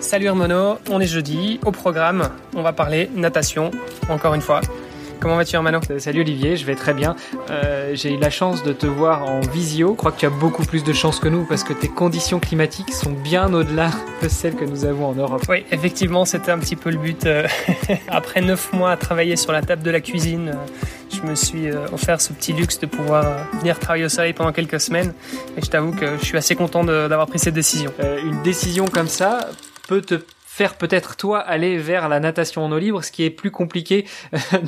Salut Hermano, on est jeudi. Au programme, on va parler natation, encore une fois. Comment vas-tu Hermano Euh, Salut Olivier, je vais très bien. Euh, J'ai eu la chance de te voir en visio. Je crois que tu as beaucoup plus de chance que nous parce que tes conditions climatiques sont bien au-delà de celles que nous avons en Europe. Oui, effectivement, c'était un petit peu le but. euh, Après neuf mois à travailler sur la table de la cuisine, je me suis offert ce petit luxe de pouvoir venir travailler au soleil pendant quelques semaines. Et je t'avoue que je suis assez content d'avoir pris cette décision. Euh, une décision comme ça peut te faire peut-être toi aller vers la natation en eau libre, ce qui est plus compliqué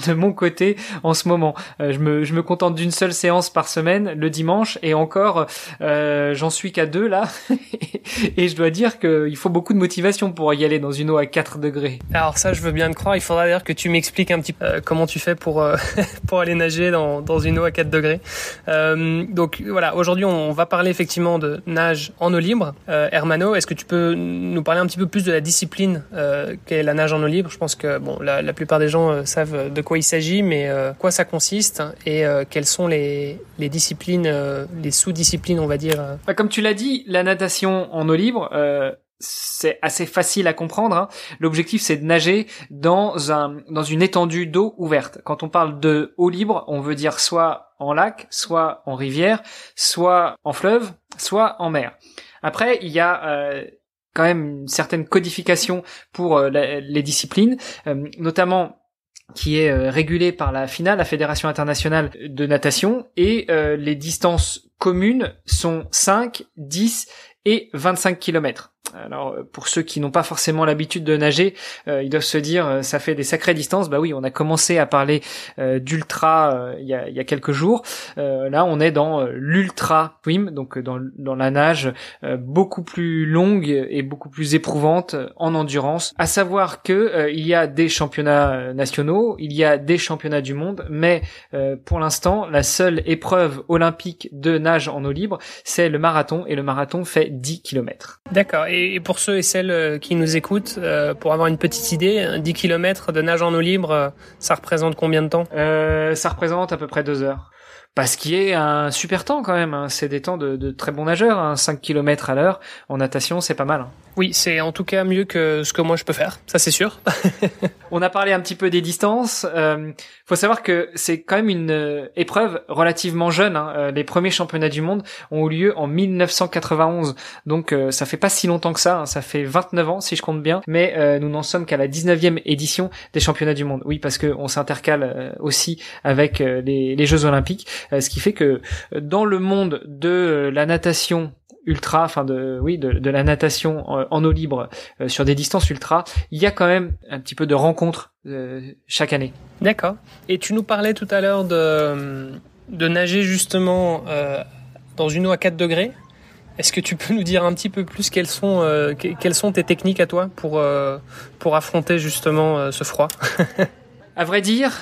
de mon côté en ce moment. Euh, je, me, je me contente d'une seule séance par semaine, le dimanche, et encore, euh, j'en suis qu'à deux là, et je dois dire qu'il faut beaucoup de motivation pour y aller dans une eau à 4 degrés. Alors ça, je veux bien te croire. Il faudra d'ailleurs que tu m'expliques un petit peu euh, comment tu fais pour euh, pour aller nager dans, dans une eau à 4 degrés. Euh, donc voilà, aujourd'hui, on va parler effectivement de nage en eau libre. Euh, Hermano, est-ce que tu peux nous parler un petit peu plus de la discipline euh, qu'est la nage en eau libre Je pense que bon, la, plupart des gens euh, savent de quoi il s'agit, mais euh, quoi ça consiste et quelles sont les disciplines, les sous-disciplines, on va dire. Bah, Comme tu l'as dit, la natation en eau libre, c'est assez facile à comprendre. hein. L'objectif, c'est de nager dans un dans une étendue d'eau ouverte. Quand on parle de eau libre, on veut dire soit en lac, soit en rivière, soit en fleuve, soit en mer. Après, il y a quand même une certaine codification pour euh, les disciplines, euh, notamment qui est euh, régulée par la FINA, la Fédération internationale de natation, et les distances communes sont 5, 10 et 25 km. Alors euh, pour ceux qui n'ont pas forcément l'habitude de nager, euh, ils doivent se dire euh, ça fait des sacrées distances. Bah oui, on a commencé à parler euh, d'ultra euh, il y, a, y a quelques jours. Euh, là, on est dans l'ultra swim, donc dans, dans la nage beaucoup plus longue et beaucoup plus éprouvante en endurance. À savoir que il y a des championnats nationaux, il y a des championnats du monde, mais pour l'instant, la seule épreuve olympique de nage en eau libre, c'est le marathon et le marathon fait 10 km. D'accord. Et pour ceux et celles euh, qui nous écoutent, euh, pour avoir une petite idée, hein, 10 km de nage en eau libre, euh, ça représente combien de temps? Euh, ça représente à peu près deux heures. Pas ce qui est un super temps quand même, hein. c'est des temps de, de très bons nageurs, hein. 5 km à l'heure en natation c'est pas mal. hein. Oui, c'est en tout cas mieux que ce que moi je peux faire, ça c'est sûr. On a parlé un petit peu des distances. Euh, faut savoir que c'est quand même une euh, épreuve relativement jeune. hein. Euh, les premiers championnats du monde ont eu lieu en 1991, donc euh, ça fait pas si longtemps que ça. hein. Ça fait 29 ans si je compte bien, mais euh, nous n'en sommes qu'à la 19e édition des championnats du monde. Oui, parce que on s'intercale aussi avec les, Jeux Olympiques, ce qui fait que dans le monde de la natation ultra, enfin de oui de la natation en, eau libre euh, sur des distances ultra, il y a quand même un petit peu de rencontres euh, chaque année. D'accord. Et tu nous parlais tout à l'heure de, de nager justement euh, dans une eau à 4 degrés. Est-ce que tu peux nous dire un petit peu plus quelles sont, euh, que- quelles sont tes techniques à toi pour, euh, pour affronter justement euh, ce froid? À vrai dire,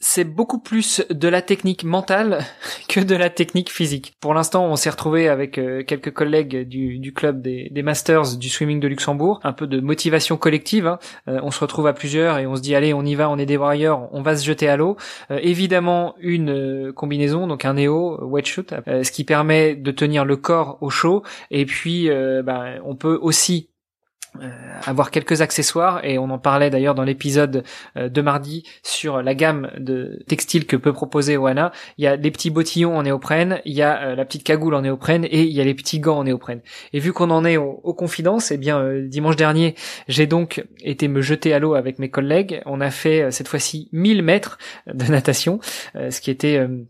c'est beaucoup plus de la technique mentale que de la technique physique. Pour l'instant, on s'est retrouvé avec euh, quelques collègues du, club des, Masters du swimming de Luxembourg, un peu de motivation collective. hein. Euh, on se retrouve à plusieurs et on se dit allez, on y va, on est des on va se jeter à l'eau. Euh, évidemment, une combinaison, donc un néo wetsuit, ce qui permet de tenir le corps au chaud. Et puis, ben, on peut aussi avoir quelques accessoires et on en parlait d'ailleurs dans l'épisode euh, de mardi sur la gamme de textiles que peut proposer Oana. Il y a les petits bottillons en néoprène, il y a euh, la petite cagoule en néoprène et il y a les petits gants en néoprène. Et vu qu'on en est aux, confidences, eh bien euh, dimanche dernier, j'ai donc été me jeter à l'eau avec mes collègues. On a fait euh, cette fois-ci 1000 mètres de natation, euh, ce qui était euh,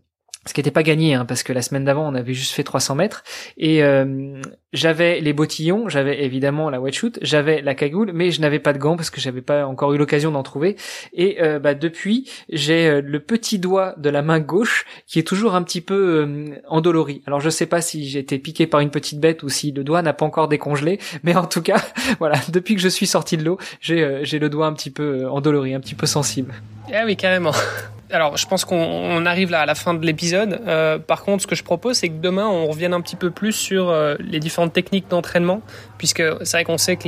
ce qui n'était pas gagné hein, parce que la semaine d'avant on avait juste fait 300 mètres et euh, j'avais les bottillons, j'avais évidemment la wetsuit, j'avais la cagoule, mais je n'avais pas de gants parce que j'avais pas encore eu l'occasion d'en trouver. Et euh, bah, depuis, j'ai euh, le petit doigt de la main gauche qui est toujours un petit peu endolori. Alors je sais pas si j'ai été piqué par une petite bête ou si le doigt n'a pas encore décongelé, mais en tout cas, voilà, depuis que je suis sorti de l'eau, j'ai j'ai le doigt un petit peu endolori, un petit peu sensible. Ah oui, carrément alors, je pense qu'on arrive là à la fin de l'épisode. Euh, par contre, ce que je propose, c'est que demain, on revienne un petit peu plus sur euh, les différentes techniques d'entraînement, puisque c'est vrai qu'on sait que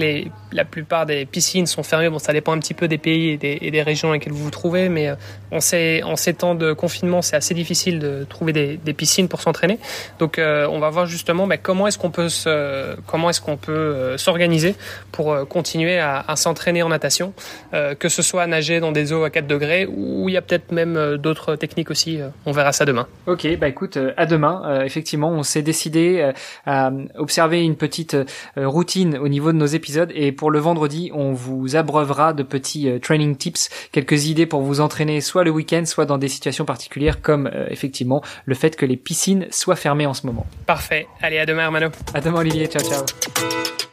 la plupart des piscines sont fermées. Bon, ça dépend un petit peu des pays et des, régions dans lesquelles vous vous trouvez, mais euh, on sait, en ces temps de confinement, c'est assez difficile de trouver des, piscines pour s'entraîner. Donc, on va voir justement bah, comment est-ce qu'on peut comment est-ce qu'on peut s'organiser pour continuer à, à s'entraîner en natation, que ce soit nager dans des eaux à 4 degrés ou il y a peut-être même euh, d'autres techniques aussi. Euh, on verra ça demain. Ok, bah écoute, euh, à demain. effectivement, on s'est décidé à observer une petite routine au niveau de nos épisodes et pour le vendredi, on vous abreuvera de petits training tips, quelques idées pour vous entraîner soit le week-end, soit dans des situations particulières comme effectivement le fait que les piscines soient fermées en ce moment. Parfait. Allez, à demain, Hermano. À demain, Olivier. Ciao, ciao.